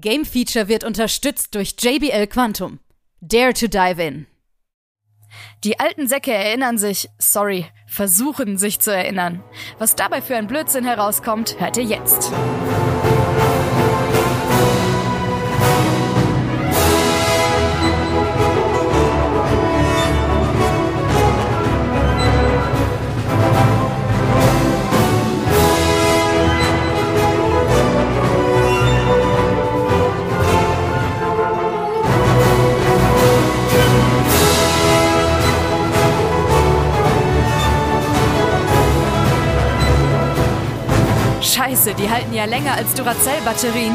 Game Feature wird unterstützt durch JBL Quantum. Dare to dive in. Die alten Säcke erinnern sich, sorry, versuchen sich zu erinnern. Was dabei für ein Blödsinn herauskommt, hört ihr jetzt. Scheiße, die halten ja länger als Duracell-Batterien.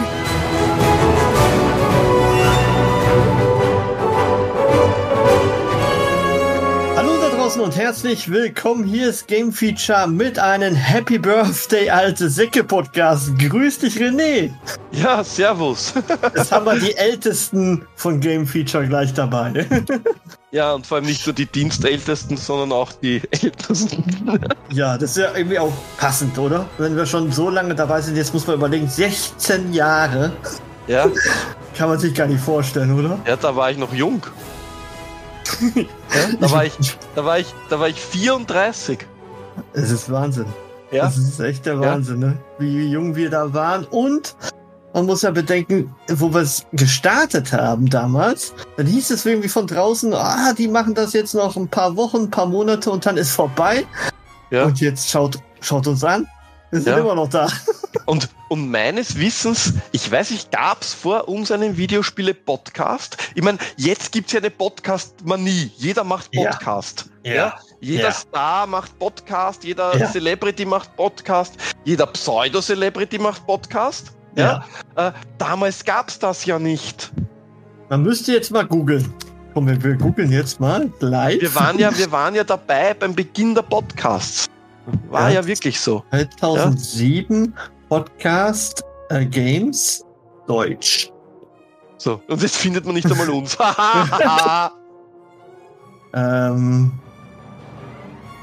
Hallo da draußen und herzlich willkommen. Hier ist Game Feature mit einem Happy Birthday alte Säcke Podcast. Grüß dich René. Ja, servus. Jetzt haben wir die Ältesten von Game Feature gleich dabei. Ja, und vor allem nicht nur die Dienstältesten, sondern auch die Ältesten. Ja, das ist ja irgendwie auch passend, oder? Wenn wir schon so lange dabei sind, jetzt muss man überlegen, 16 Jahre. Ja. Kann man sich gar nicht vorstellen, oder? Ja, da war ich noch jung. Ja, da war ich, da war ich, da war ich 34. Es ist Wahnsinn. Ja. Das ist echt der Wahnsinn, ne? Wie jung wir da waren. Und man muss ja bedenken, wo wir es gestartet haben damals, dann hieß es irgendwie von draußen, ah, die machen das jetzt noch ein paar Wochen, ein paar Monate und dann ist vorbei. Ja. Und jetzt schaut, schaut uns an. Wir sind Ja. immer noch da. Und, und meines Wissens, ich weiß nicht, gab es vor uns einen Videospiele-Podcast? Ich meine, jetzt gibt es ja eine Podcast-Manie. Jeder macht Ja. Podcast. Ja. Jeder Ja. Star macht Podcast, jeder Ja. Celebrity macht Podcast, jeder Pseudo-Celebrity macht Podcast. Ja. Äh, damals gab es das ja nicht. Man müsste jetzt mal googeln. Komm, wir, googeln jetzt mal live. Wir waren ja, wir waren ja dabei beim Beginn der Podcasts. War Ja. ja, wirklich so. 2007 Podcast äh, Games Deutsch. So. Und jetzt findet man nicht einmal uns. Ähm,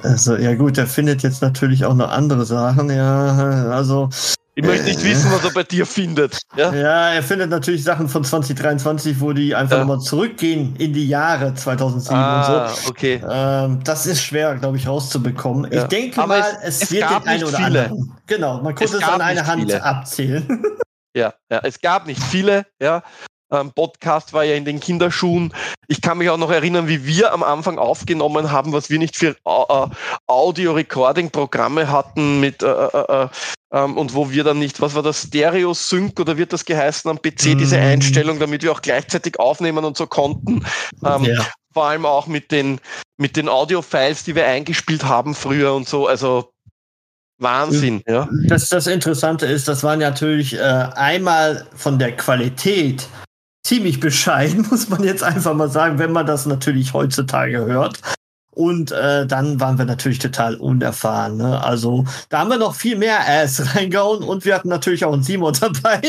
also, ja gut, der findet jetzt natürlich auch noch andere Sachen, ja. Also, ich möchte nicht wissen, was er bei dir findet. Ja? ja, er findet natürlich Sachen von 2023, wo die einfach Ja. nochmal zurückgehen in die Jahre 2007 Ah, und so. okay. Ähm, das ist schwer, glaube ich, rauszubekommen. Ja. Ich denke Aber mal, es, es- wird gab den einen nicht oder viele. anderen. Genau, man konnte Es es, an einer Hand viele. abzählen. Ja, ja, es gab nicht viele, ja. Ähm, Podcast war ja in den Kinderschuhen. Ich kann mich auch noch erinnern, wie wir am Anfang aufgenommen haben, was wir nicht für äh, äh, Audio-Recording-Programme hatten mit äh, äh, äh, ähm, und wo wir dann nicht, was war das, Stereo-Sync oder wird das geheißen am PC, diese Mm. Einstellung, damit wir auch gleichzeitig aufnehmen und so konnten. Ähm, ja. Vor allem auch mit den, mit den Audio-Files, die wir eingespielt haben früher und so. Also Wahnsinn, ja. Das, das Interessante ist, das war natürlich äh, einmal von der Qualität ziemlich bescheiden, muss man jetzt einfach mal sagen, wenn man das natürlich heutzutage hört. Und äh, dann waren wir natürlich total unerfahren. Ne? Also da haben wir noch viel mehr Ass reingehauen und wir hatten natürlich auch einen Simon dabei.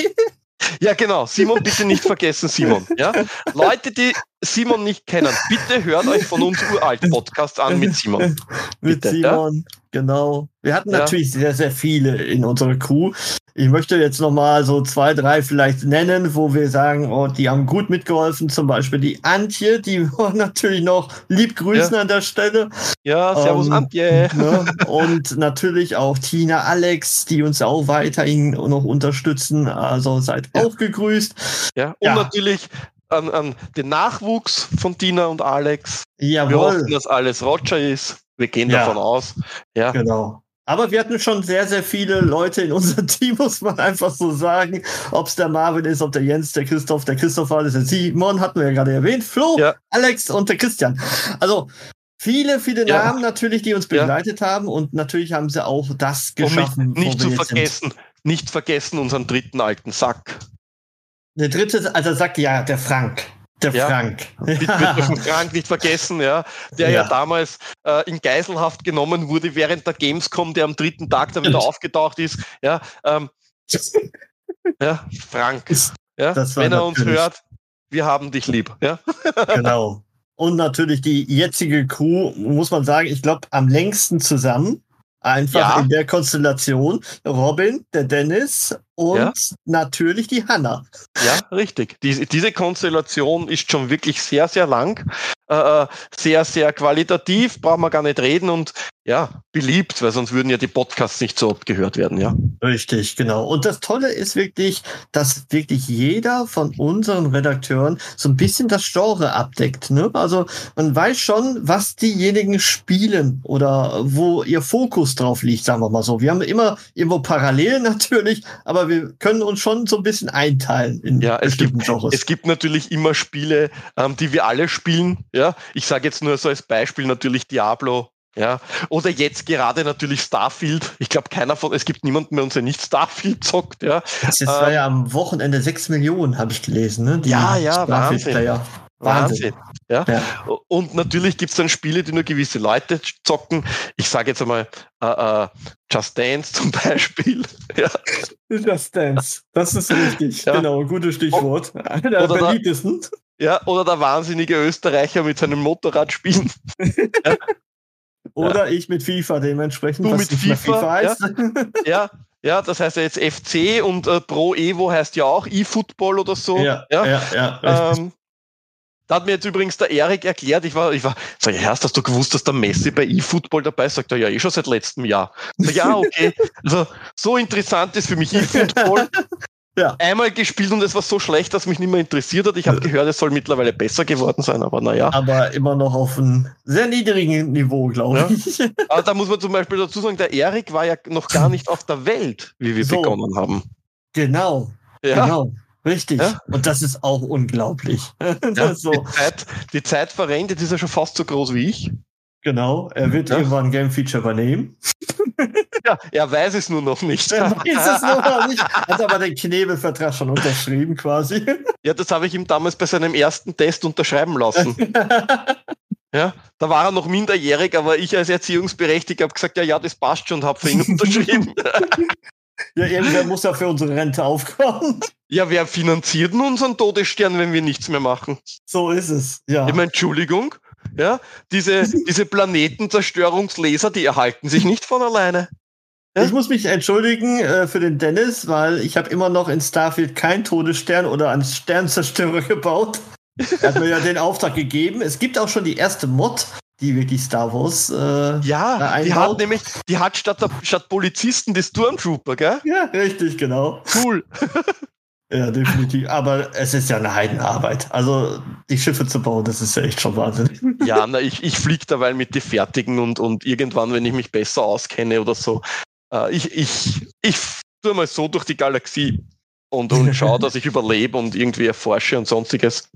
Ja, genau. Simon, bitte nicht vergessen, Simon. Ja? Leute, die Simon nicht kennen, bitte hört euch von uns uralt Podcast an mit Simon. Mit Bitte, ja? Simon, genau. Wir hatten Ja. natürlich sehr, sehr viele in unserer Crew. Ich möchte jetzt noch mal so zwei, drei vielleicht nennen, wo wir sagen, oh, die haben gut mitgeholfen. Zum Beispiel die Antje, die wir natürlich noch lieb grüßen an der Stelle. Ja, servus Ähm, Antje. Ne? Und natürlich auch Tina, Alex, die uns auch weiterhin noch unterstützen. Also seid Ja. auch gegrüßt. Ja, und Ja. natürlich an, an den Nachwuchs von Tina und Alex. Wir Jawohl. hoffen, dass alles Roger ist. Wir gehen Ja. davon aus. Ja. Genau. Aber wir hatten schon sehr, sehr viele Leute in unserem Team, muss man einfach so sagen. Ob es der Marvin ist, ob der Jens, der Christoph, der Christoph war, das der Simon, hatten wir ja gerade erwähnt, Flo, Ja. Alex und der Christian. Also viele, viele Ja. Namen natürlich, die uns Ja. begleitet haben und natürlich haben sie auch das geschaffen. nicht, wo nicht wir zu jetzt sind. vergessen, nicht vergessen unseren dritten alten Sack. Der dritte, also sagt ja, der Frank. Der Ja. Frank. Bitte bitte den Frank nicht vergessen, ja, der ja, Ja. damals äh, in Geiselhaft genommen wurde während der Gamescom, der am dritten Tag dann wieder aufgetaucht ist. Ja, ähm, ja Frank. Ja, wenn er uns hört, wir haben dich lieb. Ja, genau. Und natürlich die jetzige Crew, muss man sagen, ich glaube, am längsten zusammen. Einfach Ja. in der Konstellation Robin, der Dennis und Ja. natürlich die Hanna. Ja, richtig. Diese, diese Konstellation ist schon wirklich sehr, sehr lang, äh, sehr, sehr qualitativ, brauchen wir gar nicht reden und ja, beliebt, weil sonst würden ja die Podcasts nicht so oft gehört werden, ja. Richtig, genau. Und das Tolle ist wirklich, dass wirklich jeder von unseren Redakteuren so ein bisschen das Genre abdeckt. Ne? Also man weiß schon, was diejenigen spielen oder wo ihr Fokus drauf liegt, sagen wir mal so. Wir haben immer irgendwo Parallelen natürlich, aber wir können uns schon so ein bisschen einteilen in Ja, es bestimmten Genres. Es gibt natürlich immer Spiele, ähm, die wir alle spielen, ja. Ich sage jetzt nur so als Beispiel natürlich Diablo, ja. Oder jetzt gerade natürlich Starfield. Ich glaube, keiner von, es gibt niemanden mehr, der nicht Starfield zockt, ja. Das war ähm, ja am Wochenende sechs Millionen, habe ich gelesen. Ne? Die Ja, ja, Wahnsinn. Player. Wahnsinn. Ja. Ja. Und natürlich gibt es dann Spiele, die nur gewisse Leute zocken. Ich sage jetzt einmal äh, äh, Just Dance zum Beispiel. ja. Just Dance. Das ist richtig. Ja. Genau, gutes Stichwort. Einer der beliebtesten. Ja, oder der wahnsinnige Österreicher mit seinem Motorrad spielen. Oder ich mit FIFA dementsprechend. Du mit mehr FIFA, heißt. Ja, ja, das heißt ja jetzt FC und äh, Pro Evo heißt ja auch eFootball oder so. ja, ja, ja. Ähm, da hat mir jetzt übrigens der Erik erklärt, ich war, ich war, sag ich, hast du gewusst, dass der Messi bei eFootball dabei ist? Sagt er, ja, eh schon seit letztem Jahr. Sag, ja, okay. Also, so interessant ist für mich eFootball. Ja. Einmal gespielt und es war so schlecht, dass mich nicht mehr interessiert hat. Ich habe gehört, es soll mittlerweile besser geworden sein, aber naja. Aber immer noch auf einem sehr niedrigen Niveau, glaube Ja. ich. Aber da muss man zum Beispiel dazu sagen, der Erik war ja noch gar nicht auf der Welt, wie wir So. begonnen haben. Genau, Ja. genau. Richtig. Ja. Und das ist auch unglaublich. Ja, so, die, Zeit, die Zeit verrennt, jetzt ist er schon fast so groß wie ich. Genau. Er wird Ja. irgendwann ein Game Feature übernehmen. Ja, er weiß es nur noch nicht. Er weiß es noch nicht. Hat aber den Knebelvertrag schon unterschrieben, quasi. Ja, das habe ich ihm damals bei seinem ersten Test unterschreiben lassen. Ja, da war er noch minderjährig, aber ich als Erziehungsberechtigter habe gesagt, ja, ja, das passt schon und habe für ihn unterschrieben. ja, irgendwer muss ja für unsere Rente aufkommen. ja, wer finanziert denn unseren Todesstern, wenn wir nichts mehr machen? So ist es. Ja. Ich meine, Entschuldigung, ja, diese, diese Planetenzerstörungslaser, die erhalten sich nicht von alleine. Ja? Ich muss mich entschuldigen äh, für den Dennis, weil ich habe immer noch in Starfield keinen Todesstern oder einen Sternzerstörer gebaut. Er hat mir ja den Auftrag gegeben. Es gibt auch schon die erste Mod, die wirklich Star Wars. Äh, Ja, die hat nämlich, die hat statt, der, statt Polizisten die Stormtrooper, gell? ja, richtig, genau. Cool. Ja, definitiv. Aber es ist ja eine Heidenarbeit. Also die Schiffe zu bauen, das ist ja echt schon Wahnsinn. Ja, na, ich, ich fliege derweil mit die fertigen und, und irgendwann, wenn ich mich besser auskenne oder so, äh, ich, ich, ich tue mal so durch die Galaxie und, und schaue, dass ich überlebe und irgendwie erforsche und sonstiges.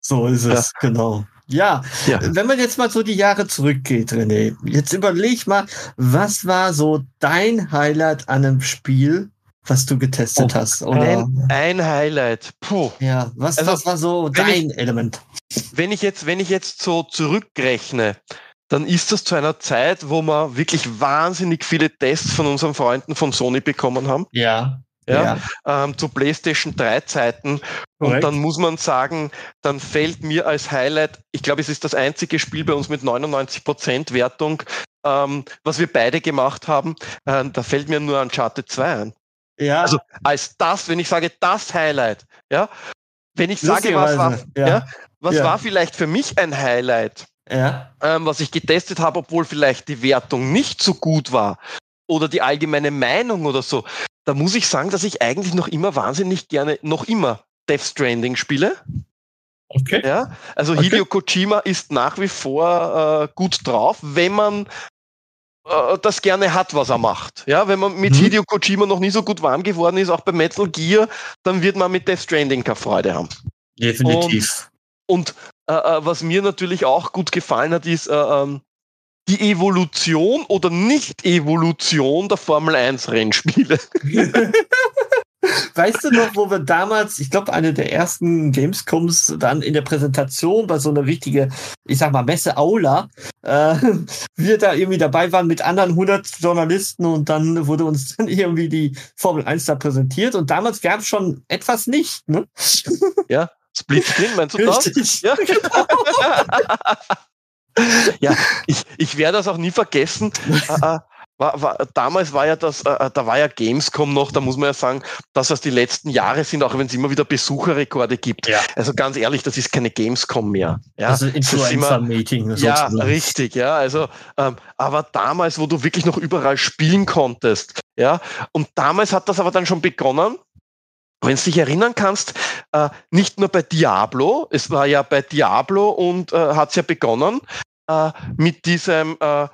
So ist es, genau. Ja, Ja. wenn man jetzt mal so die Jahre zurückgeht, René, jetzt überleg mal, was war so dein Highlight an einem Spiel, was du getestet Oh, hast? Oder Ein, ein Highlight. Puh. ja, was, Also, was war so dein Element? Wenn ich jetzt, wenn ich jetzt so zurückrechne, dann ist das zu einer Zeit, wo wir wirklich wahnsinnig viele Tests von unseren Freunden von Sony bekommen haben. Ja. Ja, ähm, zu PlayStation 3 Zeiten. Und korrekt. dann muss man sagen, dann fällt mir als Highlight, ich glaube, es ist das einzige Spiel bei uns mit 99% Wertung, ähm, was wir beide gemacht haben, äh, da fällt mir nur Uncharted 2 ein. Ja, Also als das, wenn ich sage, das Highlight, ja, wenn ich sage, was war, ja. ja. was Ja. war vielleicht für mich ein Highlight, ja. ähm, was ich getestet habe, obwohl vielleicht die Wertung nicht so gut war oder die allgemeine Meinung oder so, da muss ich sagen, dass ich eigentlich noch immer wahnsinnig gerne, noch immer Death Stranding spiele. Okay. Ja, also Okay. Hideo Kojima ist nach wie vor äh, gut drauf, wenn man äh, das gerne hat, was er macht. Ja, wenn man mit Mhm. Hideo Kojima noch nie so gut warm geworden ist, auch bei Metal Gear, dann wird man mit Death Stranding keine Freude haben. Definitiv. Und äh, äh, was mir natürlich auch gut gefallen hat, ist äh, ähm, die Evolution oder Nicht-Evolution der Formel 1 Rennspiele. Weißt du noch, wo wir damals, ich glaube, eine der ersten Gamescoms dann in der Präsentation bei so einer richtige, ich sag mal, Messe-Aula, äh, wir da irgendwie dabei waren mit anderen 100 Journalisten und dann wurde uns dann irgendwie die Formel 1 da präsentiert und damals gab es schon etwas nicht, ne? Split Screen, meinst du das? Ja, ja ich, ich werde das auch nie vergessen. War, war, damals war ja das, äh, äh, da war ja Gamescom noch, da muss man ja sagen, dass das die letzten Jahre sind, auch wenn es immer wieder Besucherrekorde gibt. Ja. Also ganz ehrlich, das ist keine Gamescom mehr. Ja, das ist Influencer-Meeting. Ja, richtig, ja. Also, ähm, aber damals, wo du wirklich noch überall spielen konntest, ja, und damals hat das aber dann schon begonnen. Wenn du dich erinnern kannst, äh, nicht nur bei Diablo, es war ja bei Diablo und äh, hat es ja begonnen äh, mit diesem äh,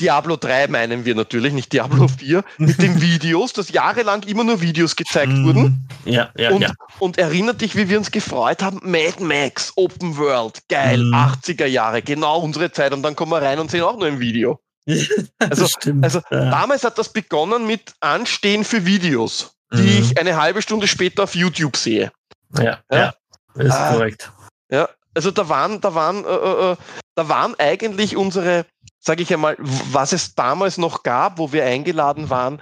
Diablo 3 meinen wir natürlich, nicht Diablo 4, mit den Videos, dass jahrelang immer nur Videos gezeigt Mhm. wurden. Ja, ja, und, ja. und erinnert dich, wie wir uns gefreut haben, Mad Max, Open World, geil, Mhm. 80er Jahre, genau unsere Zeit. Und dann kommen wir rein und sehen auch nur ein Video. Also- stimmt. Also ja. damals hat das begonnen mit Anstehen für Videos, die Mhm. ich eine halbe Stunde später auf YouTube sehe. ja, Ja. ja, ist Ah. korrekt. Ja, also da waren, da waren, äh, äh, äh, da waren eigentlich unsere, sage ich einmal, was es damals noch gab, wo wir eingeladen waren,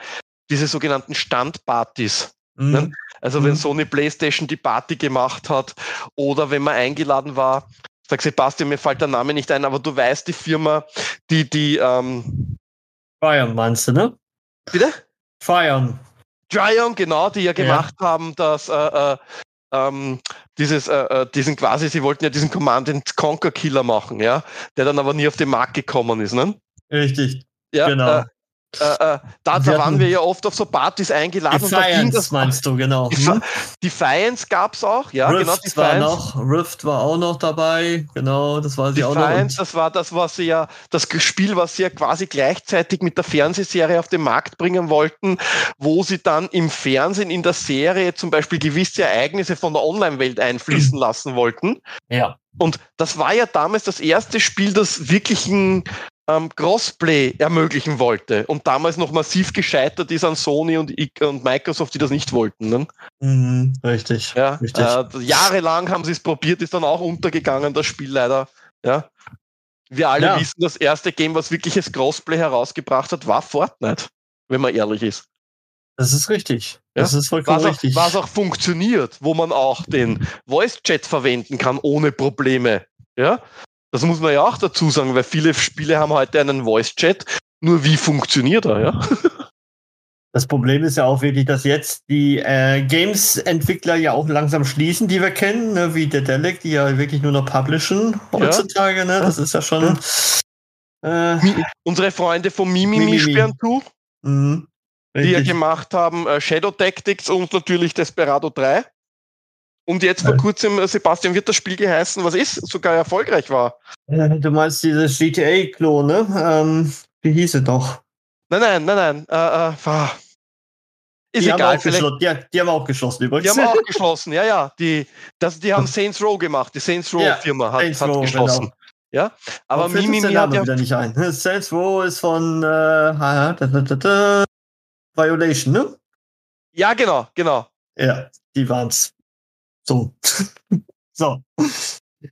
diese sogenannten Standpartys. Mhm. Also wenn Mhm. Sony PlayStation die Party gemacht hat oder wenn man eingeladen war, sag Sebastian, mir fällt der Name nicht ein, aber du weißt die Firma, die die ähm, Trion meinst du, ne? bitte? Trion. Tryon, genau, die ja gemacht haben, dass äh, äh, ähm, dieses, äh, äh, diesen quasi, sie wollten ja diesen Command and Conquer Killer machen, ja, der dann aber nie auf den Markt gekommen ist, ne? Richtig, Ja, genau. Äh, äh, äh, da, da waren wir ja oft auf so Partys eingeladen und da ging Defiance das. meinst du, genau. Hm? Defiance gab's auch, ja, Rift genau, war Defiance. noch, Rift war auch noch dabei, genau, das weiß ich auch noch. Defiance, das war das, was sie ja, das Spiel, was sie ja quasi gleichzeitig mit der Fernsehserie auf den Markt bringen wollten, wo sie dann im Fernsehen in der Serie zum Beispiel gewisse Ereignisse von der Online-Welt einfließen lassen wollten. ja, Und das war ja damals das erste Spiel, das wirklich ein ähm, Crossplay ermöglichen wollte und damals noch massiv gescheitert ist an Sony und, und Microsoft, die das nicht wollten. Ne? mhm, richtig, Ja, richtig. Äh, jahrelang haben sie es probiert, ist dann auch untergegangen, das Spiel leider. Ja. Wir alle Ja. wissen, das erste Game, was wirkliches Crossplay herausgebracht hat, war Fortnite, wenn man ehrlich ist. Das ist richtig. Ja, Das ist vollkommen Was auch, richtig. was auch funktioniert, wo man auch den Voice-Chat verwenden kann ohne Probleme. Ja, das muss man ja auch dazu sagen, weil viele Spiele haben heute einen Voice-Chat. Nur wie funktioniert er? Ja, Das Problem ist ja auch wirklich, dass jetzt die äh, Games-Entwickler ja auch langsam schließen, die wir kennen, ne, wie Dedelic, die ja wirklich nur noch publishen heutzutage. Ne? Das ist ja schon. Äh, unsere Freunde von Mimimi Mimimi. sperren zu. mh, die ja gemacht haben äh, Shadow Tactics und natürlich Desperado 3. Und jetzt vor kurzem, äh, Sebastian, wird das Spiel geheißen, was ist, sogar erfolgreich war. Du meinst dieses GTA-Klon, ne? Ähm, wie hieß es doch? Nein, nein, nein, nein. Äh, äh, ist die, haben egal, auch vielleicht. geschlossen, die, die haben auch geschlossen übrigens. Die haben auch geschlossen, ja, ja. Die, das, die haben Saints Row gemacht. Die Saints Row Ja, Firma hat, Saints hat Row, geschlossen. genau. Ja, aber der hat ja. wieder nicht ein. Saints Row ist von äh, da, da, da, da, Violation, ne? Ja, genau, genau. Ja, die waren's. So. so.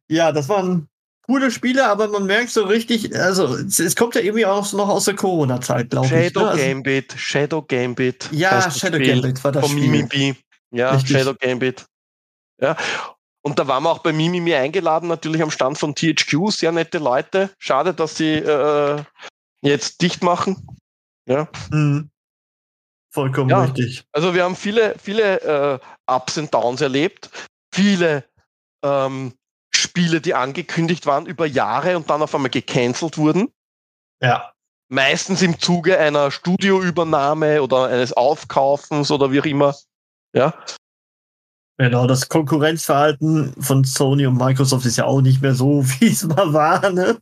Ja, das waren coole Spiele, aber man merkt so richtig, also es, es kommt ja irgendwie auch noch aus der Corona-Zeit, glaube ich. Shadow ne? also, Gambit, Shadow Gambit. ja, Shadow Spiel. Gambit war das von Spiel. Mimimi. Ja, Richtig. Shadow Gambit. Ja. Und da waren wir auch bei Mimimi eingeladen, natürlich am Stand von THQ, sehr nette Leute. Schade, dass sie äh, jetzt dicht machen. Ja. Mhm. Vollkommen Ja. richtig. Also wir haben viele, viele äh, Ups und Downs erlebt, viele ähm, Spiele, die angekündigt waren über Jahre und dann auf einmal gecancelt wurden. Ja. Meistens im Zuge einer Studioübernahme oder eines Aufkaufens oder wie auch immer. Ja. Genau, das Konkurrenzverhalten von Sony und Microsoft ist ja auch nicht mehr so, wie es mal war, ne?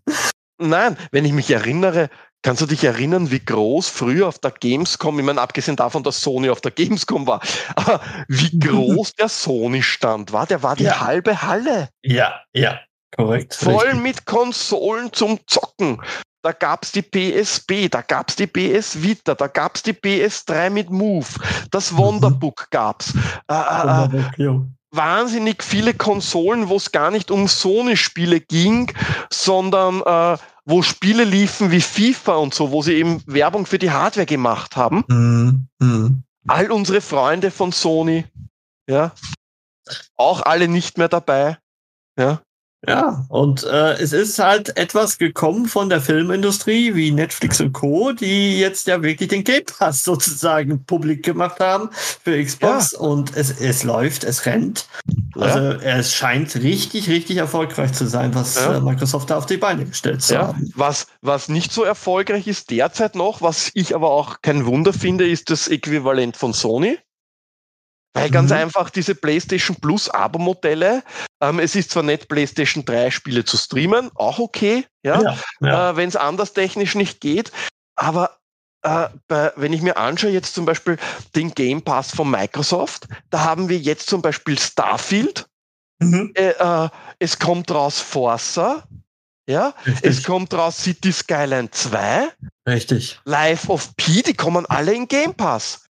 Nein, wenn ich mich erinnere, kannst du dich erinnern, wie groß früher auf der Gamescom, ich meine, abgesehen davon, dass Sony auf der Gamescom war, aber wie groß der Sony-Stand war, der war die Ja. halbe Halle. Ja, ja. Korrekt. Voll richtig. mit Konsolen zum Zocken. Da gab's die PSP, da gab's die PS Vita, da gab's die PS3 mit Move, das Mhm. Wonderbook gab's. Äh, äh, äh, Jo. wahnsinnig viele Konsolen, wo es gar nicht um Sony-Spiele ging, sondern äh, wo Spiele liefen wie FIFA und so, wo sie eben Werbung für die Hardware gemacht haben. Mhm. Mhm. All unsere Freunde von Sony, ja, auch alle nicht mehr dabei. Ja. Ja, und äh, es ist halt etwas gekommen von der Filmindustrie wie Netflix und Co., die jetzt ja wirklich den Game Pass sozusagen publik gemacht haben für Xbox ja. und es, es läuft, es rennt. Ja. Also es scheint richtig, richtig erfolgreich zu sein, was ja. Äh, Microsoft da auf die Beine gestellt zu haben. Was, was nicht so erfolgreich ist derzeit noch, was ich aber auch kein Wunder finde, ist das Äquivalent von Sony. Weil ganz mhm. einfach diese PlayStation Plus Abo-Modelle, ähm, es ist zwar nett, PlayStation 3 Spiele zu streamen, auch okay, ja, ja, ja. Äh, wenn es anders technisch nicht geht, aber äh, bei, wenn ich mir anschaue, jetzt zum Beispiel den Game Pass von Microsoft, da haben wir jetzt zum Beispiel Starfield, mhm. äh, äh es kommt raus Forza, ja, Richtig. es kommt raus City Skyline 2. Richtig. Life of P, die kommen alle in Game Pass.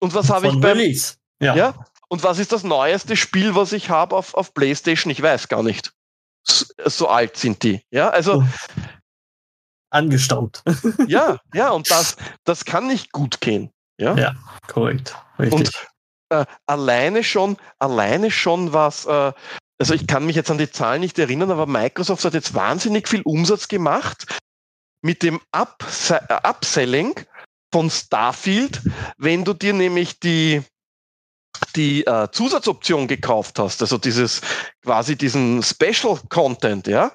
Und was habe ich beim Release. Ja. ja. Und was ist das neueste Spiel, was ich habe auf, auf PlayStation? Ich weiß gar nicht. So, so alt sind die. Ja, also. Angestaubt. ja, ja, und das, das kann nicht gut gehen. Ja, ja korrekt. Richtig. Und äh, alleine schon, alleine schon was, äh, also ich kann mich jetzt an die Zahlen nicht erinnern, aber Microsoft hat jetzt wahnsinnig viel Umsatz gemacht mit dem Ups äh, Upselling von Starfield, wenn du dir nämlich die, die äh, Zusatzoption gekauft hast, also dieses quasi diesen Special Content, ja,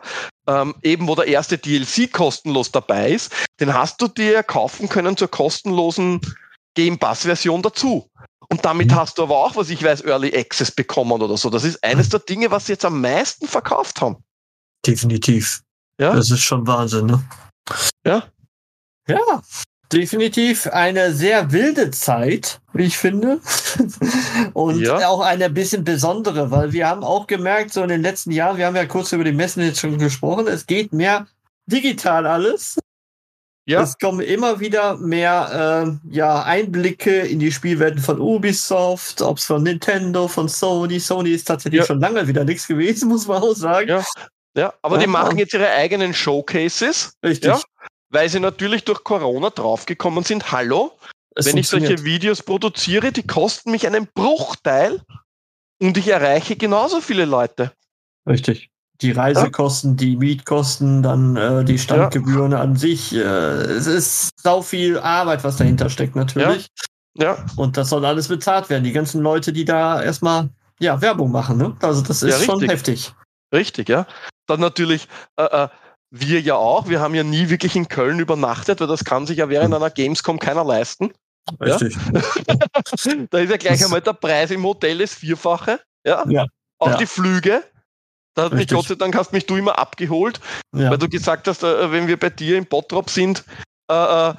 ähm, eben wo der erste DLC kostenlos dabei ist, den hast du dir kaufen können zur kostenlosen Game Pass Version dazu. Und damit mhm. hast du aber auch, was ich weiß, Early Access bekommen oder so. Das ist eines der Dinge, was sie jetzt am meisten verkauft haben. Definitiv. Ja. Das ist schon Wahnsinn, ne? Ja. Ja definitiv eine sehr wilde Zeit, wie ich finde. Und ja. auch eine bisschen besondere, weil wir haben auch gemerkt, so in den letzten Jahren, wir haben ja kurz über die Messen jetzt schon gesprochen, es geht mehr digital alles. Ja. Es kommen immer wieder mehr äh, ja, Einblicke in die Spielwelten von Ubisoft, ob es von Nintendo, von Sony. Sony ist tatsächlich ja. schon lange wieder nichts gewesen, muss man auch sagen. Ja, ja aber ja. die machen jetzt ihre eigenen Showcases. Richtig. Ja? Weil sie natürlich durch Corona draufgekommen sind, hallo, es wenn ich solche Videos produziere, die kosten mich einen Bruchteil und ich erreiche genauso viele Leute. Richtig. Die Reisekosten, ja? die Mietkosten, dann äh, die Standgebühren ja. an sich. Äh, es ist sau viel Arbeit, was dahinter steckt, natürlich. Ja. ja. Und das soll alles bezahlt werden. Die ganzen Leute, die da erstmal ja, Werbung machen. Ne? Also das ist schon heftig. Richtig, ja. Dann natürlich äh, äh wir ja auch. Wir haben ja nie wirklich in Köln übernachtet, weil das kann sich ja während einer Gamescom keiner leisten. Richtig. Ja? da ist ja gleich einmal der Preis im Hotel das Vierfache. Ja. ja. Auch ja. die Flüge. Da hat Richtig. mich Gott sei Dank hast mich du immer abgeholt, weil du gesagt hast, äh, wenn wir bei dir im Bottrop sind, äh, äh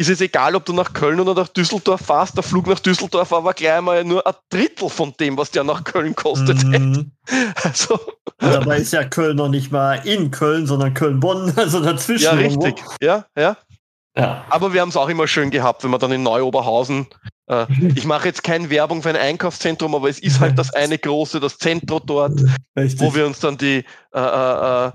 ist es egal, ob du nach Köln oder nach Düsseldorf fährst. Der Flug nach Düsseldorf war aber gleich mal nur ein Drittel von dem, was der nach Köln kostet. Mhm. Also. Und dabei ist ja Köln noch nicht mal in Köln, sondern Köln-Bonn, also dazwischen. Ja, richtig. Ja, ja. Ja. Aber wir haben es auch immer schön gehabt, wenn man dann in Neu-Oberhausen, äh, ich mache jetzt keine Werbung für ein Einkaufszentrum, aber es ist halt das eine große, das Zentrum dort, Richtig. wo wir uns dann die äh, äh,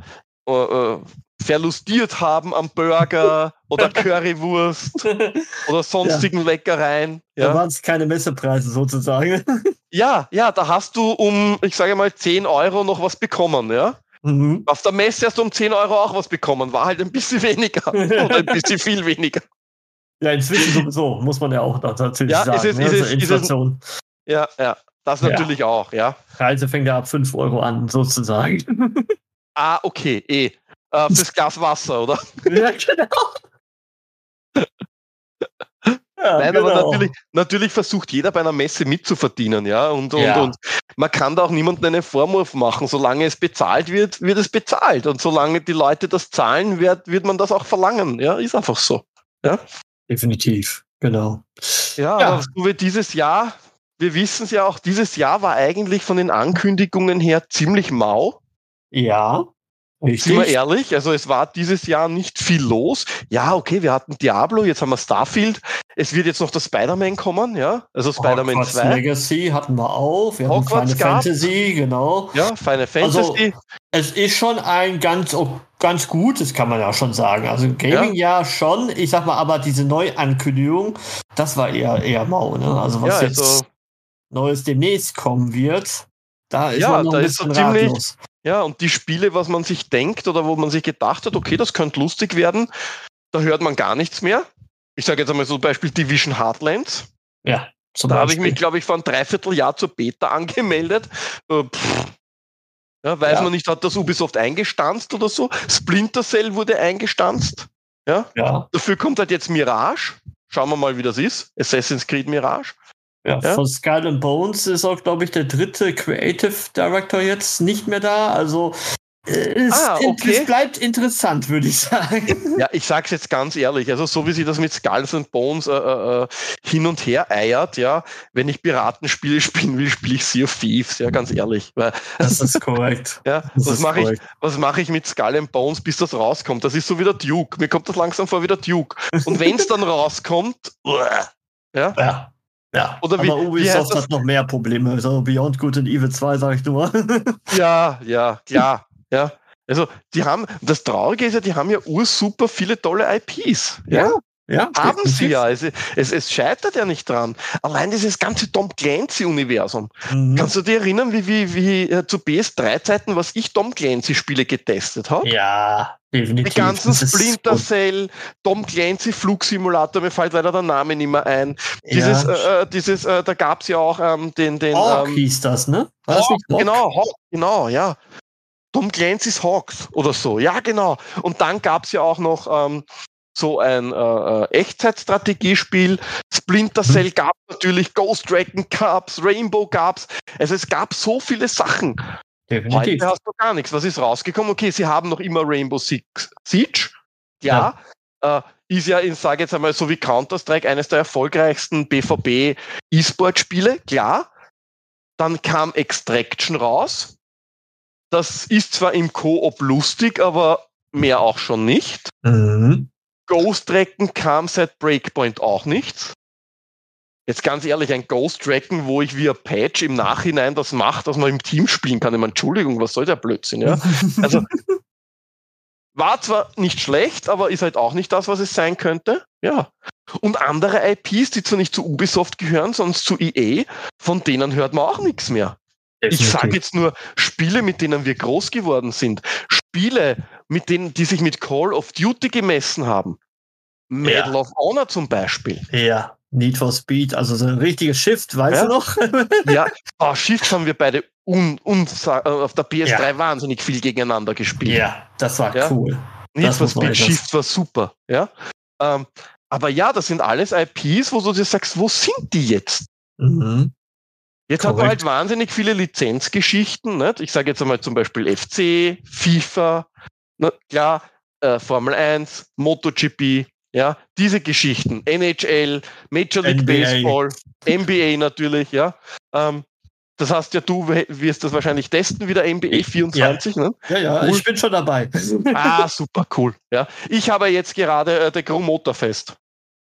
äh, äh verlustiert haben am Burger oder Currywurst oder sonstigen ja. Leckereien. Ja. Da waren es keine Messepreise sozusagen. Ja, ja, da hast du um, ich sage mal, 10 Euro noch was bekommen, ja. Mhm. Auf der Messe hast du um 10 Euro auch was bekommen, war halt ein bisschen weniger oder ein bisschen viel weniger. Ja, inzwischen sowieso, muss man ja auch natürlich ja, sagen. Ist es, ne? ist also es, Inflation. Ist es, ja, ja, das natürlich ja. auch, ja. Reise fängt ja ab 5 Euro an, sozusagen. Ah, okay, eh äh, fürs Glas Wasser, oder? Ja, genau. Ja, Nein, genau. aber natürlich, natürlich versucht jeder bei einer Messe mitzuverdienen, ja. Und, und, ja. und man kann da auch niemandem einen Vorwurf machen. Solange es bezahlt wird, wird es bezahlt. Und solange die Leute das zahlen, wird, wird man das auch verlangen. Ja, ist einfach so. Ja? Definitiv, genau. Ja, ja. aber so wie dieses Jahr, wir wissen es ja auch, dieses Jahr war eigentlich von den Ankündigungen her ziemlich mau. Ja. Richtig. Sind wir ehrlich, also es war dieses Jahr nicht viel los. Ja, okay, wir hatten Diablo, jetzt haben wir Starfield. Es wird jetzt noch das Spider-Man kommen, ja, also Spider-Man 2. Legacy hatten wir auch, wir Hogwarts hatten Final gab. Fantasy, genau. Ja, Final Fantasy. Also, es ist schon ein ganz, ganz gutes, kann man ja schon sagen. Also Gaming ja. ja schon, ich sag mal, aber diese Neuankündigung, das war eher, eher mau, ne? Also was ja, jetzt also, Neues demnächst kommen wird, da ist ja, man noch ein bisschen so ziemlich, ratlos Ja, und die Spiele, was man sich denkt oder wo man sich gedacht hat, okay, das könnte lustig werden, da hört man gar nichts mehr. Ich sage jetzt einmal so Beispiel Division Heartlands. Ja. da habe ich mich, glaube ich, vor einem Dreivierteljahr zur Beta angemeldet. Äh, ja, weiß ja. man nicht, hat das Ubisoft eingestanzt oder so? Splinter Cell wurde eingestanzt. Ja? ja. Dafür kommt halt jetzt Mirage. Schauen wir mal, wie das ist. Assassin's Creed Mirage. Ja, ja? von Skull and Bones ist auch, glaube ich, der dritte Creative Director jetzt nicht mehr da. Also es, ah, okay. es, bleibt interessant, würde ich sagen. Ja, ich sage es jetzt ganz ehrlich. Also so wie sie das mit Skulls and Bones äh, äh, äh, hin und her eiert, ja, wenn ich Piratenspiele spielen will, spiele ich Sea of Thieves, ja, ganz ehrlich. Weil, das ist korrekt. ja, das was mache ich, was mache ich mit Skull and Bones, bis das rauskommt? Das ist so wie der Duke. Mir kommt das langsam vor wie der Duke. Und wenn es dann rauskommt, ja, ja. Ja, Oder wie, aber Ubisoft hat noch mehr Probleme. Also Beyond Good and Evil 2, sag ich nur. ja, ja, klar. Ja. Also, die haben, das Traurige ist ja, die haben ja ursuper viele tolle IPs. Ja. ja. Haben sie ja. Es, es, es, scheitert ja nicht dran. Allein dieses ganze Tom Clancy-Universum. Mhm. Kannst du dir erinnern, wie, wie, wie äh, zu PS3-Zeiten, was ich Tom Clancy-Spiele getestet habe? Ja, definitiv. Die ganzen Splinter Cell, Tom Clancy Flugsimulator, mir fällt leider der Name nicht mehr ein. Dieses, ja. äh, dieses äh, da gab es ja auch ähm, den. den Hawk ähm, hieß das, ne? War Hawk, das? Genau, Hawk, genau, ja. Tom Clancy's Hawks oder so. Ja, genau. Und dann gab es ja auch noch ähm, so ein äh, äh Echtzeitstrategiespiel. Splinter mhm. Cell gab natürlich, Ghost Dragon gab's, Rainbow gab's. Also es gab so viele Sachen. Definitiv. Heute hast du gar nichts. Was ist rausgekommen? Okay, sie haben noch immer Rainbow Six Siege. Ja. ja. Äh, ist ja, ich sage jetzt einmal so wie Counter-Strike, eines der erfolgreichsten BVB E-Sport-Spiele, klar. Dann kam Extraction raus. Das ist zwar im Koop lustig, aber mehr auch schon nicht. Mhm. Ghost Recon kam seit Breakpoint auch nicht. Jetzt ganz ehrlich, ein Ghost Recon, wo ich via Patch im Nachhinein das mache, dass man im Team spielen kann. Ich meine, Entschuldigung, was soll der Blödsinn, ja? Also, war zwar nicht schlecht, aber ist halt auch nicht das, was es sein könnte. Ja. Und andere IPs, die zwar nicht zu Ubisoft gehören, sondern zu EA, von denen hört man auch nichts mehr. Ich sage jetzt nur Spiele, mit denen wir groß geworden sind. Spiele, mit denen, die sich mit Call of Duty gemessen haben. Medal ja. of Honor zum Beispiel. Ja, Need for Speed, also so ein richtiges Shift, weißt ja. du noch? ja, oh, Shift haben wir beide un, un, äh, auf der PS3 ja. wahnsinnig viel gegeneinander gespielt. Ja, das war ja? cool. Need for Speed Shift war super, ja. Ähm, aber ja, das sind alles IPs, wo du dir sagst, wo sind die jetzt? Mhm. Jetzt Korrekt. hat man halt wahnsinnig viele Lizenzgeschichten. Nicht? Ich sage jetzt einmal zum Beispiel FC, FIFA, na, klar, äh, Formel 1, MotoGP, ja, diese Geschichten, NHL, Major League NBA. Baseball, NBA natürlich, ja. Ähm, das heißt ja, du wirst das wahrscheinlich testen, wieder NBA 24, ja. ne? Ja, ja, cool. ich bin schon dabei. Ah, super cool. Ja. Ich habe jetzt gerade äh, der Gro Motorfest.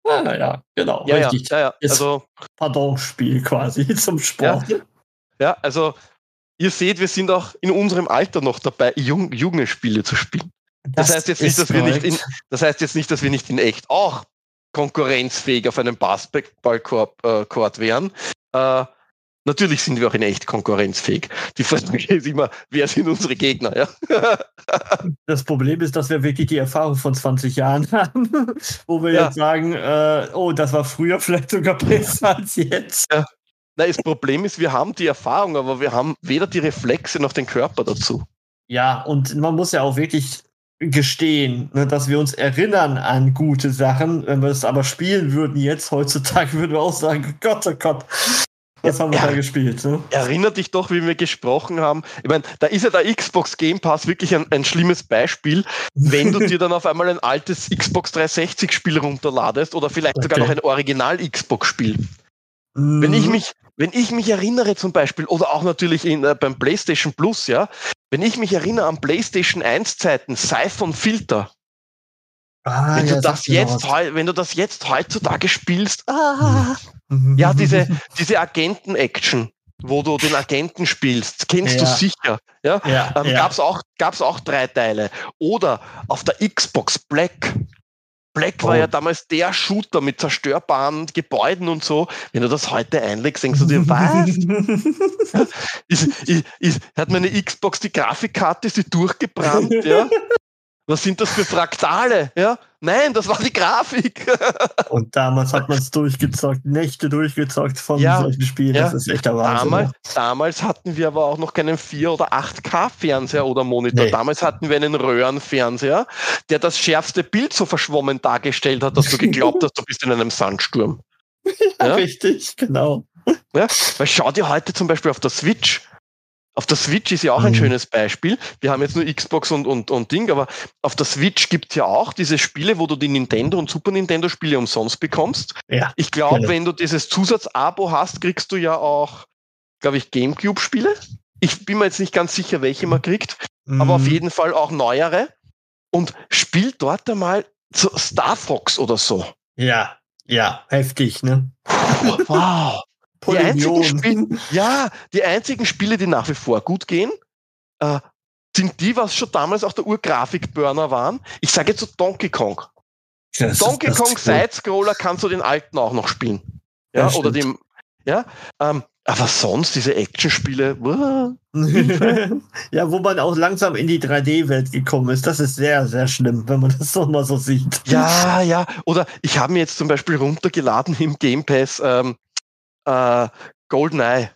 Ah, ja, genau. Ja, richtig. Ja, ja, Also, Pardon-Spiel quasi zum Sport. Ja, ja, also ihr seht, wir sind auch in unserem Alter noch dabei, jung, junge Spiele zu spielen. Das, das heißt jetzt nicht, dass wir nicht in, das heißt jetzt nicht, dass wir nicht in echt auch konkurrenzfähig auf einem Basketballcourt äh, wären. Äh, Natürlich sind wir auch in echt konkurrenzfähig. Die Frage ist immer, wer sind unsere Gegner? Ja? Das Problem ist, dass wir wirklich die Erfahrung von 20 Jahren haben, wo wir ja. jetzt sagen, äh, oh, das war früher vielleicht sogar besser als jetzt. Ja. Na, das Problem ist, wir haben die Erfahrung, aber wir haben weder die Reflexe noch den Körper dazu. Ja, und man muss ja auch wirklich gestehen, ne, dass wir uns erinnern an gute Sachen. Wenn wir es aber spielen würden jetzt, heutzutage, würden wir auch sagen, Gott, oh Gott, was haben wir ja, da gespielt? Ne? Erinnert dich doch, wie wir gesprochen haben. Ich meine, da ist ja der Xbox Game Pass wirklich ein, ein schlimmes Beispiel, wenn du dir dann auf einmal ein altes Xbox 360-Spiel runterladest oder vielleicht okay. sogar noch ein Original-Xbox-Spiel. Mm. Wenn ich mich, wenn ich mich erinnere zum Beispiel, oder auch natürlich in, äh, beim PlayStation Plus, ja, wenn ich mich erinnere an PlayStation 1 Zeiten, Siphon Filter, Ah, wenn, ja, du das jetzt, wenn du das jetzt heutzutage spielst, ah, ja, diese, diese Agenten-Action, wo du den Agenten spielst, kennst ja. du sicher. Ja, ja, ähm, ja. Gab's auch, gab's auch drei Teile. Oder auf der Xbox Black Black war ja damals der Shooter mit zerstörbaren Gebäuden und so. Wenn du das heute einlegst, denkst du dir, was? ist, ist, ist, hat meine Xbox die Grafikkarte, ist die durchgebrannt, ja? Was sind das für Fraktale? Ja? Nein, das war die Grafik. Und damals hat man es durchgezockt, Nächte durchgezockt von ja, solchen Spielen. Ja. Das ist echt der Wahnsinn. Damals, damals, hatten wir aber auch noch keinen 4- oder 8K-Fernseher oder Monitor. Nee. Damals hatten wir einen Röhrenfernseher, der das schärfste Bild so verschwommen dargestellt hat, dass du geglaubt hast, du bist in einem Sandsturm. Ja, richtig, genau. Ja, weil schau dir heute zum Beispiel auf der Switch auf der Switch ist ja auch ein mhm. schönes Beispiel. Wir haben jetzt nur Xbox und, und, und Ding, aber auf der Switch gibt's ja auch diese Spiele, wo du die Nintendo und Super Nintendo Spiele umsonst bekommst. Ja, ich glaube, genau. wenn du dieses Zusatzabo hast, kriegst du ja auch, glaube ich, Gamecube-Spiele. Ich bin mir jetzt nicht ganz sicher, welche man kriegt, mhm. aber auf mhm. jeden Fall auch neuere. Und spielt dort einmal Star Fox oder so. Ja, ja, heftig, ne? Wow. Die einzigen Spiele, ja, die einzigen Spiele, die nach wie vor gut gehen, äh, sind die, was schon damals auch der Urgrafikburner waren. Ich sage jetzt so Donkey Kong. Das Donkey Kong cool. Sidescroller kannst du den alten auch noch spielen. Ja, ja oder dem, ja. Ähm, aber sonst diese Actionspiele. ja, wo man auch langsam in die 3D-Welt gekommen ist. Das ist sehr, sehr schlimm, wenn man das so mal so sieht. Ja, ja. Oder ich habe mir jetzt zum Beispiel runtergeladen im Game Pass ähm, äh, GoldenEye.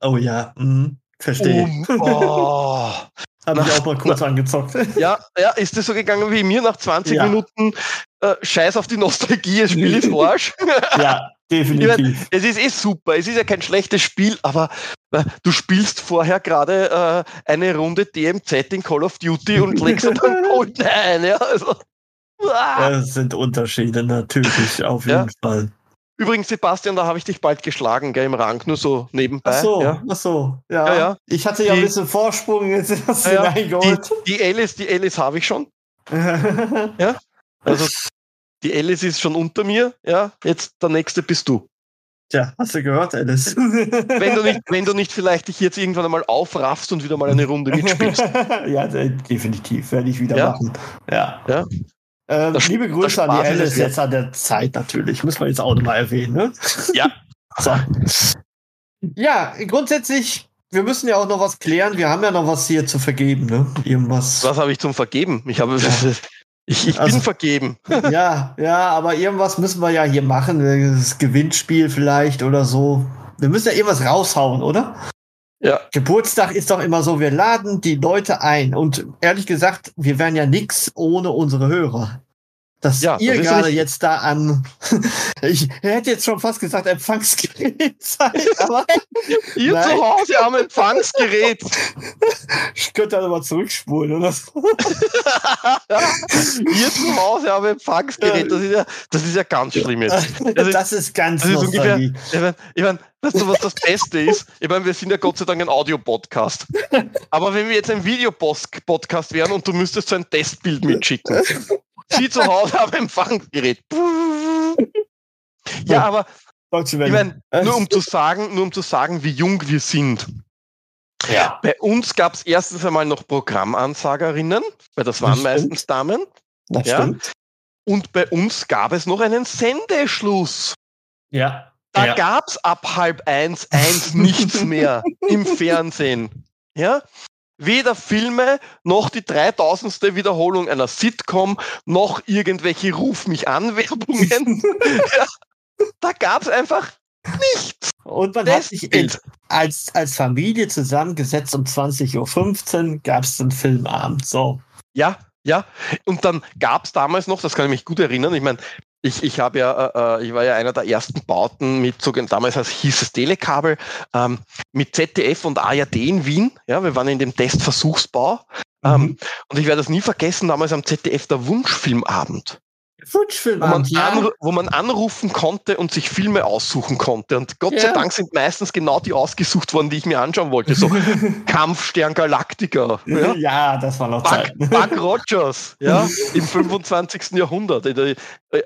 Oh ja, mhm. verstehe. Um, oh. Habe ich auch mal kurz na, angezockt. Ja, ja, ist das so gegangen wie mir nach 20 ja. Minuten äh, Scheiß auf die Nostalgie, das Spiel ist Arsch. ja, definitiv. Meine, es ist eh super, es ist ja kein schlechtes Spiel, aber äh, du spielst vorher gerade äh, eine Runde DMZ in Call of Duty und legst dann Golden ein. Ja, also, ja, das sind Unterschiede natürlich, auf jeden ja. Fall. Übrigens, Sebastian, da habe ich dich bald geschlagen, gell, im Rang, nur so nebenbei. Ach so, ja. ach so, ja. ja, ja. Ich hatte ja die, ein bisschen Vorsprung, jetzt hast du ja, die, die Alice, die Alice habe ich schon. ja, also die Alice ist schon unter mir, ja, jetzt der nächste bist du. Tja, hast du gehört, Alice? wenn, du nicht, wenn du nicht vielleicht dich jetzt irgendwann einmal aufraffst und wieder mal eine Runde mitspielst. ja, definitiv, werde ich wieder ja? machen. Ja. ja. Ähm, das, liebe Grüße an die Alice jetzt an der Zeit natürlich. Muss man jetzt auch nochmal erwähnen, ne? Ja. So. Ja, grundsätzlich, wir müssen ja auch noch was klären. Wir haben ja noch was hier zu vergeben, ne? Irgendwas. Was habe ich zum Vergeben? Ich habe. Ich, ich also, bin vergeben. Ja, ja, aber irgendwas müssen wir ja hier machen. Das Gewinnspiel vielleicht oder so. Wir müssen ja irgendwas raushauen, oder? Ja. Geburtstag ist doch immer so, wir laden die Leute ein. Und ehrlich gesagt, wir wären ja nix ohne unsere Hörer. Dass ja, ihr gerade jetzt da am, ich hätte jetzt schon fast gesagt, Empfangsgerät seid, aber. ihr nein. zu Hause am Empfangsgerät. Ich könnte da mal zurückspulen, oder so. ihr zu Hause am Empfangsgerät, das ist ja, das ist ja ganz schlimm jetzt. Das ist, das ist ganz das ist ungefähr, ich meine, ich mein, weißt du, was das Beste ist? Ich meine, wir sind ja Gott sei Dank ein Audio-Podcast. Aber wenn wir jetzt ein Videopodcast wären und du müsstest so ein Testbild mitschicken, Sie zu Hause am Empfangsgerät. Ja, aber ich meine, nur um zu sagen, nur um zu sagen, wie jung wir sind. Ja. Bei uns gab es erstens einmal noch Programmansagerinnen, weil das waren das meistens Damen. Das ja. stimmt. Und bei uns gab es noch einen Sendeschluss. Ja. Da ja. gab es ab halb eins, eins nichts mehr im Fernsehen. Ja? Weder Filme noch die 3000. Wiederholung einer Sitcom noch irgendwelche Ruf mich an Werbungen. ja, da gab es einfach nichts. Und man das hat sich als, als Familie zusammengesetzt um 20.15 Uhr gab es einen Filmabend. So. Ja, ja. Und dann gab es damals noch, das kann ich mich gut erinnern, ich meine, ich, ich habe ja, äh, äh, ich war ja einer der ersten Bauten mit so, damals hieß es Telekabel, ähm, mit ZDF und ARD in Wien. Ja, wir waren in dem Testversuchsbau. Mhm. Ähm, und ich werde das nie vergessen, damals am ZDF der Wunschfilmabend. Wunschfilm wo man, ja. wo man anrufen konnte und sich Filme aussuchen konnte. Und Gott ja. sei Dank sind meistens genau die ausgesucht worden, die ich mir anschauen wollte. So Kampfstern Galactica. Ja, ja das war noch Buck, Zeit. Buck Rogers, ja, im 25. Jahrhundert. Äh,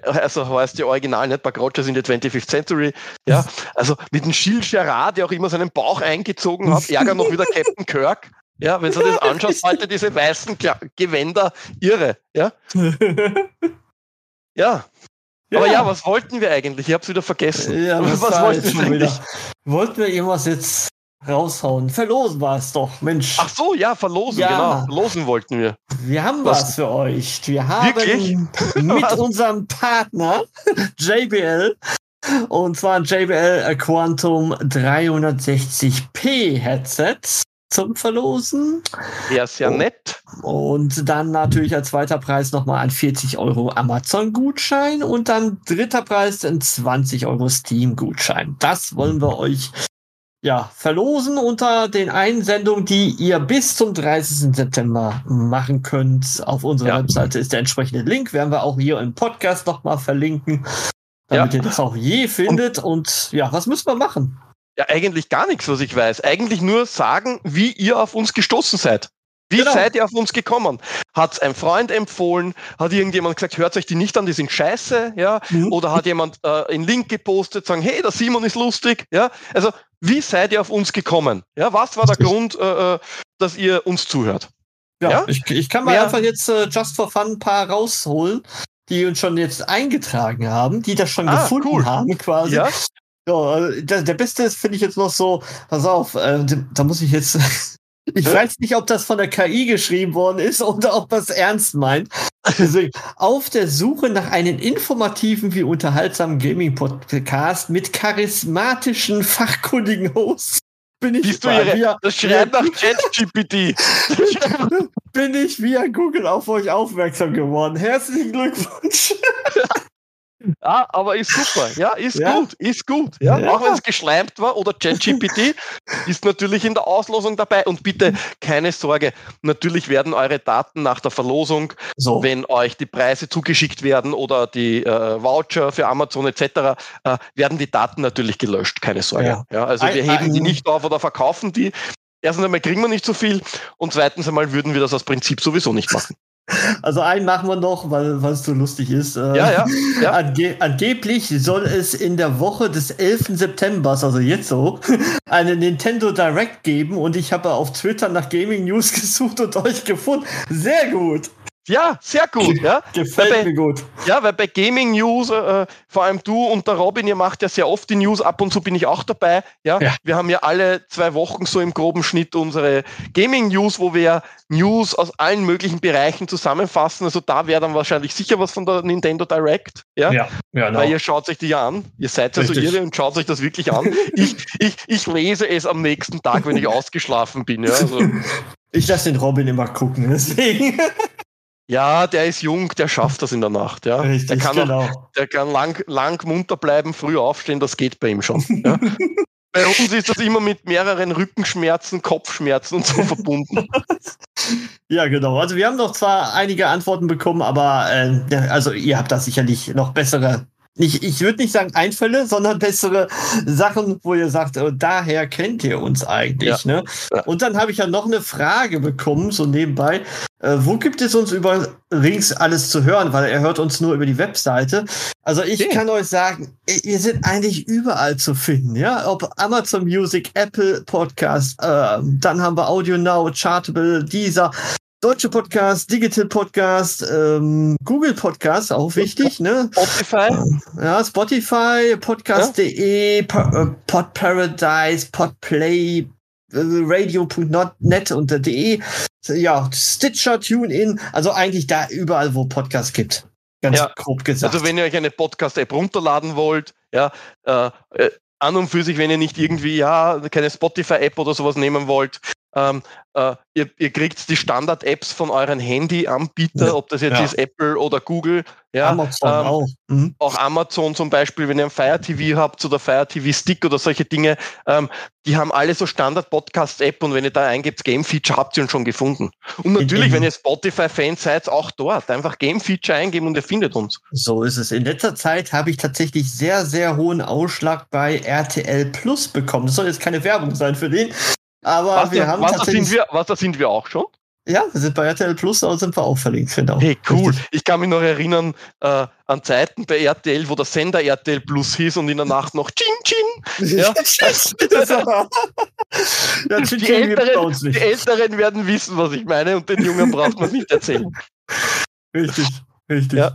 also heißt ja original nicht Buck Rogers in der 25th Century. Ja, also mit dem Gilles Gerard, der auch immer seinen Bauch eingezogen hat, ärger noch wieder Captain Kirk. Ja, wenn du das anschaust, heute diese weißen Gewänder irre. Ja. Ja. Aber ja, was wollten wir eigentlich? Ich hab's wieder vergessen. Ja, was, was wollten wir eigentlich? wieder? Wollten wir irgendwas jetzt raushauen? Verlosen war es doch, Mensch. Ach so, ja, verlosen, Ja. genau. Verlosen wollten wir. Wir haben Was? was, für euch. Wir haben Wirklich? mit Was? unserem Partner JBL und zwar ein JBL Quantum 360p Headset zum Verlosen. Ja, sehr Oh. nett. Und dann natürlich als zweiter Preis nochmal ein 40 Euro Amazon-Gutschein und dann dritter Preis ein 20 Euro Steam-Gutschein. Das wollen wir euch ja verlosen unter den Einsendungen, die ihr bis zum 30. September machen könnt. Auf unserer Ja. Webseite ist der entsprechende Link, werden wir auch hier im Podcast nochmal verlinken, damit Ja. ihr das auch je findet. Und ja, was müssen wir machen? Ja, eigentlich gar nichts, was ich weiß. Eigentlich nur sagen, wie ihr auf uns gestoßen seid. Wie Genau. seid ihr auf uns gekommen? Hat's ein Freund empfohlen? Hat irgendjemand gesagt, hört euch die nicht an, die sind scheiße? Ja? Mhm. Oder hat jemand äh, einen Link gepostet, sagen, hey, der Simon ist lustig? Ja? Also, wie seid ihr auf uns gekommen? Ja, was war der Richtig. Grund, äh, äh, dass ihr uns zuhört? Ja? Ich, ich kann mal Mehr- einfach jetzt äh, just for fun ein paar rausholen, die uns schon jetzt eingetragen haben, die das schon Ah, gefunden cool. haben quasi. Ja? Ja, äh, der, der beste ist, finde ich jetzt noch so, pass auf, äh, da muss ich jetzt, ich weiß nicht, ob das von der KI geschrieben worden ist oder ob das ernst meint. Deswegen, auf der Suche nach einem informativen wie unterhaltsamen Gaming-Podcast mit charismatischen, fachkundigen Hosts bin ich, Bist du ihre, via, das schreit nach ChatGPT. bin ich via Google auf euch aufmerksam geworden. Herzlichen Glückwunsch. Ja, aber ist super. Ja, ist Ja. gut, ist gut. Ja, Ja. Auch wenn es geschleimt war oder ChatGPT ist natürlich in der Auslosung dabei. Und bitte keine Sorge, natürlich werden eure Daten nach der Verlosung, So. wenn euch die Preise zugeschickt werden oder die äh, Voucher für Amazon etc., äh, werden die Daten natürlich gelöscht. Keine Sorge. Ja. Ja. also wir heben die nicht auf oder verkaufen die. Erstens einmal kriegen wir nicht so viel und zweitens einmal würden wir das aus Prinzip sowieso nicht machen. Also einen machen wir noch, weil weil es so lustig ist. Äh, Ja, ja, ja. Ange angeblich soll es in der Woche des 11. September, also jetzt so, eine Nintendo Direct geben und ich habe auf Twitter nach Gaming News gesucht und euch gefunden. Sehr gut. Ja, sehr gut. Ja. Gefällt Dabei- mir gut. Ja, weil bei Gaming News, äh, vor allem du und der Robin, ihr macht ja sehr oft die News, ab und zu bin ich auch dabei. Ja, Ja. wir haben ja alle zwei Wochen so im groben Schnitt unsere Gaming News, wo wir News aus allen möglichen Bereichen zusammenfassen. Also da wäre dann wahrscheinlich sicher was von der Nintendo Direct. Ja. ja genau. Weil ihr schaut euch die ja an. Ihr seid ja so irre und schaut euch das wirklich an. ich, ich, ich lese es am nächsten Tag, wenn ich ausgeschlafen bin. Ja, also, Ich lasse den Robin immer gucken, deswegen. Ja, der ist jung, der schafft das in der Nacht. Ja. der Richtig, kann auch genau. Der kann lang, lang munter bleiben, früh aufstehen, das geht bei ihm schon. Ja? bei uns ist das immer mit mehreren Rückenschmerzen, Kopfschmerzen und so verbunden. Ja, genau. Also wir haben noch zwar einige Antworten bekommen, aber äh, also ihr habt da sicherlich noch bessere, nicht, ich würde nicht sagen Einfälle, sondern bessere Sachen, wo ihr sagt, äh, daher kennt ihr uns eigentlich. Ne? Ja. Und dann habe ich ja noch eine Frage bekommen, so nebenbei. Äh, wo gibt es uns übrigens alles zu hören? Weil er hört uns nur über die Webseite. Also ich Okay. kann euch sagen, wir sind eigentlich überall zu finden, ja. Ob Amazon Music, Apple Podcast, äh, dann haben wir Audio Now, Chartable, Deezer, Deutsche Podcast, Digital Podcast, ähm, Google Podcast, auch wichtig, ne? Spotify, Ja, Spotify, Podcast.de, Pa- äh, Pod Paradise, Podplay, äh, radio.net und der .de, ja, Stitcher, TuneIn, also eigentlich da überall, wo Podcasts gibt. Ganz Ja. grob gesagt. also wenn ihr euch eine Podcast-App runterladen wollt, ja, äh, äh, an und für sich, wenn ihr nicht irgendwie, ja, keine Spotify-App oder sowas nehmen wollt, ähm, äh, ihr, ihr kriegt die Standard-Apps von euren Handy-Anbieter, Ja. ob das jetzt Ja. ist Apple oder Google, ja, Amazon ähm, auch. Mhm. auch Amazon zum Beispiel, wenn ihr ein Fire TV habt oder Fire TV Stick oder solche Dinge, ähm, die haben alle so Standard-Podcast-App und wenn ihr da eingebt Game Feature, habt ihr ihn schon gefunden. Und natürlich, in- wenn ihr Spotify-Fan seid, auch dort. Einfach Game Feature eingeben und ihr findet uns. So ist es. In letzter Zeit habe ich tatsächlich sehr, sehr hohen Ausschlag bei RTL Plus bekommen. Das soll jetzt keine Werbung sein für den. Aber Was, wir da, haben was, tatsächlich. sind wir, was da sind wir auch schon? Ja, wir sind bei RTL Plus, da sind wir auch verlinkt, genau. Hey, cool. Richtig. Ich kann mich noch erinnern äh, an Zeiten bei RTL, wo der Sender RTL Plus hieß und in der Nacht noch Ching Ching. Ja. ja, Die Älteren, die. Älteren werden wissen, was ich meine und den Jungen braucht man nicht erzählen. Richtig, richtig. Ja.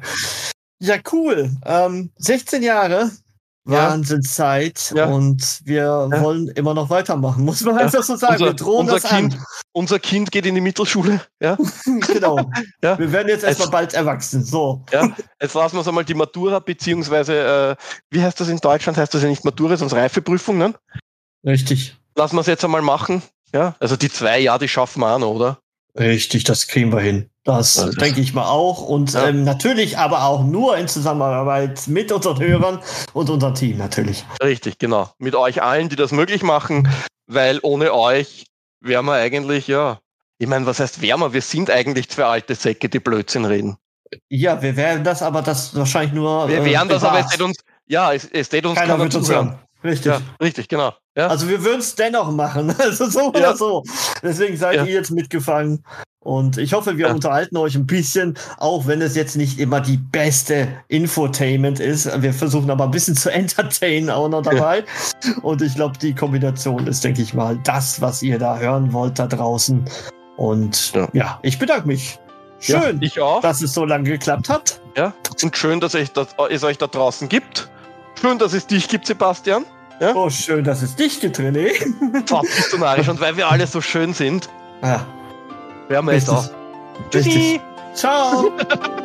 Ja, cool. Ähm, 16 Jahre. Wahnsinnszeit. Ja. Und wir Ja. wollen immer noch weitermachen, muss man Ja. einfach so sagen. Unser, wir drohen unser, das kind, unser Kind geht in die Mittelschule. Ja? an. genau. Ja. Wir werden jetzt erstmal bald erwachsen. So. Ja, jetzt lassen wir uns einmal die Matura, beziehungsweise, äh, wie heißt das in Deutschland? Heißt das ja nicht Matura, sondern Reifeprüfung, ne? Richtig. Lassen wir es jetzt einmal machen. Ja, also die zwei Jahre, die schaffen wir auch noch, oder? Richtig, das kriegen wir hin. Das Also- denke ich mal auch. Und Ja. ähm, natürlich aber auch nur in Zusammenarbeit mit unseren Hörern und unserem Team natürlich. Richtig, genau. Mit euch allen, die das möglich machen, weil ohne euch wären wir eigentlich, ja, ich meine, was heißt wären wir? Sind eigentlich zwei alte Säcke, die Blödsinn reden. Ja, wir werden das, aber das wahrscheinlich nur. Wir äh, wären das, aber es steht uns, ja, es, es steht uns Keiner keiner wird uns hören. Richtig. Ja, richtig, genau. Ja. Also wir würden es dennoch machen. Also so Ja. oder so. Deswegen seid Ja. ihr jetzt mitgefangen. Und ich hoffe, wir unterhalten euch ein bisschen, auch wenn es jetzt nicht immer die beste Infotainment ist. Wir versuchen aber ein bisschen zu entertainen auch noch dabei. Und ich glaube, die Kombination ist, denke ich mal, das, was ihr da hören wollt da draußen. Und ja, ich bedanke mich. Schön, ich auch. dass es so lange geklappt hat. Ja, und schön, dass es, das, es euch da draußen gibt. Schön, dass es dich gibt, Sebastian. Oh, schön, dass es dich gibt, René. Pfad bist du narrisch. Und weil wir alle so schön sind, Ja, werden wir jetzt auch. richtig. Ciao.